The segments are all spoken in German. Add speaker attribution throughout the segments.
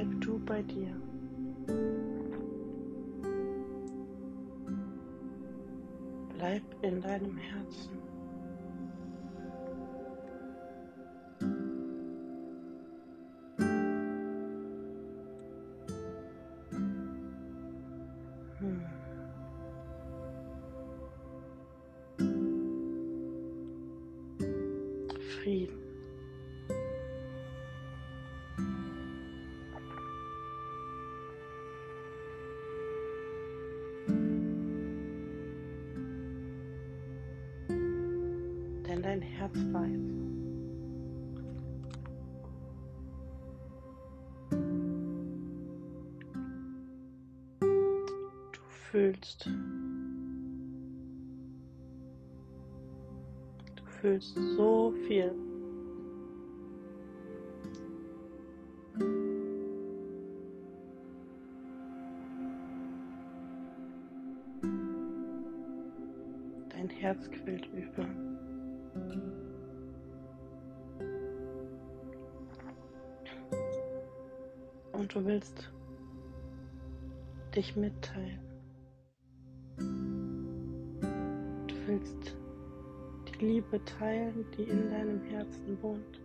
Speaker 1: Bleib du bei dir. Bleib in deinem Herzen. Hm. Frieden. Denn dein Herz weiß. Du fühlst. Du fühlst so viel. Dein Herz quillt über. Du willst dich mitteilen. Du willst die Liebe teilen, die in deinem Herzen wohnt.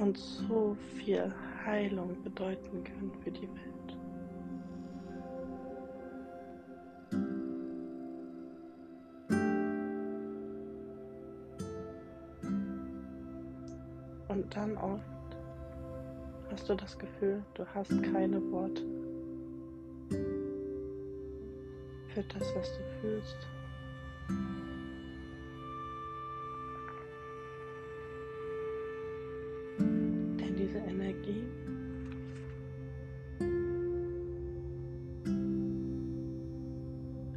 Speaker 1: Und so viel Heilung bedeuten kann für die Welt. Dann oft hast du das Gefühl, du hast keine Worte für das, was du fühlst. Denn diese Energie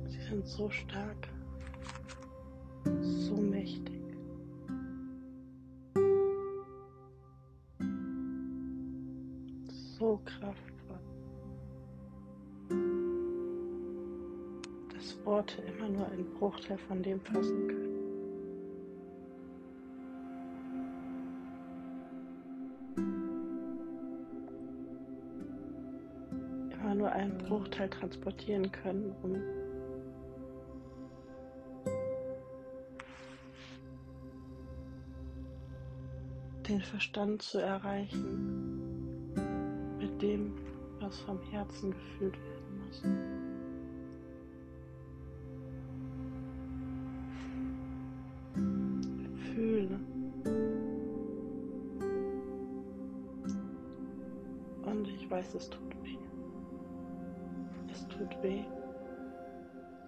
Speaker 1: sie sind so stark, so kraftvoll, dass Worte immer nur einen Bruchteil von dem fassen können. Immer nur einen Bruchteil transportieren können, um den Verstand zu erreichen dem, was vom Herzen gefühlt werden muss. Fühle. Und ich weiß, es tut weh. Es tut weh.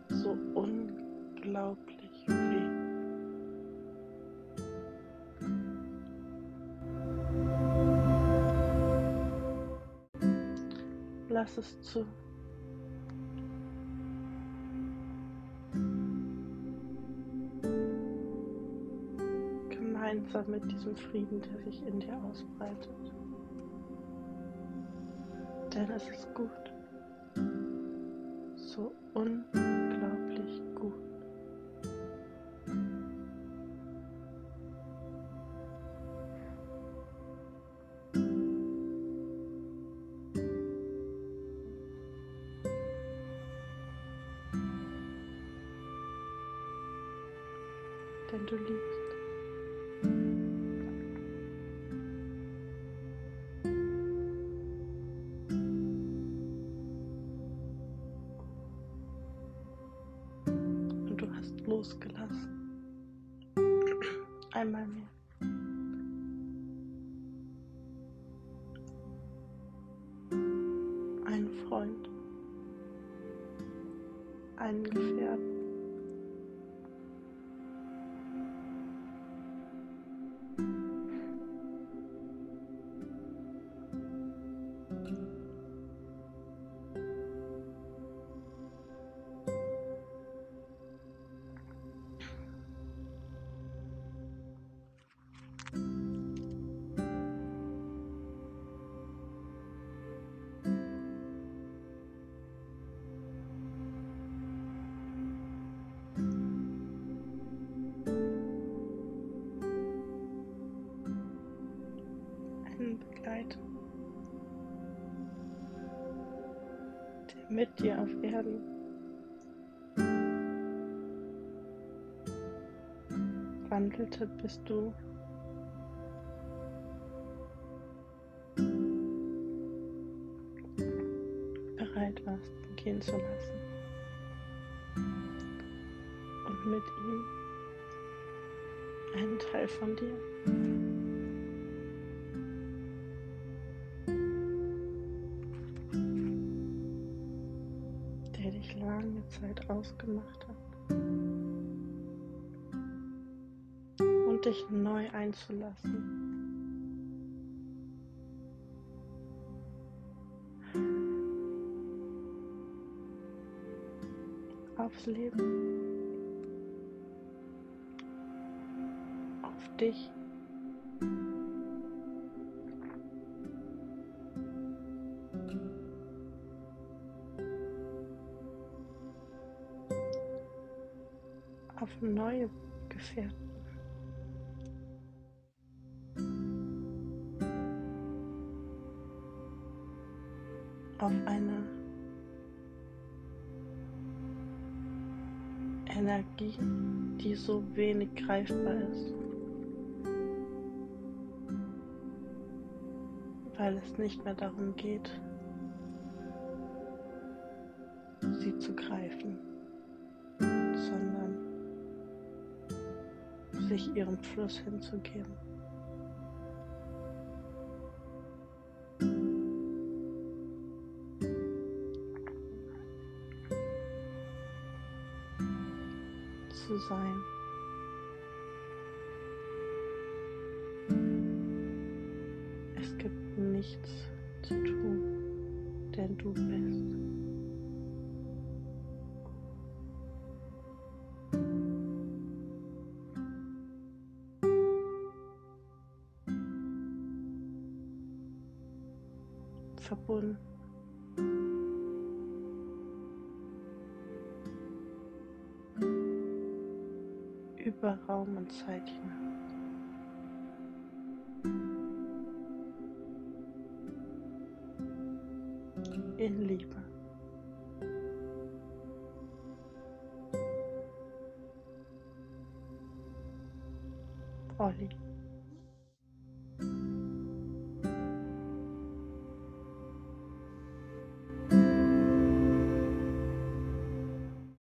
Speaker 1: So unglaublich Lass es zu. Gemeinsam mit diesem Frieden, der sich in dir ausbreitet. Denn es ist gut. So unglaublich Denn du liebst. Und du hast losgelassen. Einmal mehr. Einen Freund. Einen Gefährten. Begleiten, der mit dir auf Erden wandelte, bis du bereit warst, gehen zu lassen und mit ihm einen Teil von dir. Der dich lange Zeit ausgemacht hat und dich neu einzulassen. Aufs Leben. dich. Auf neue Gefährten. Auf eine Energie, die so wenig greifbar ist. weil es nicht mehr darum geht, sie zu greifen, sich ihrem Fluss hinzugeben. Zu sein. nichts zu tun, denn du bist. Verbunden. Über Raum und Zeit hinaus. in Liebe. Olli.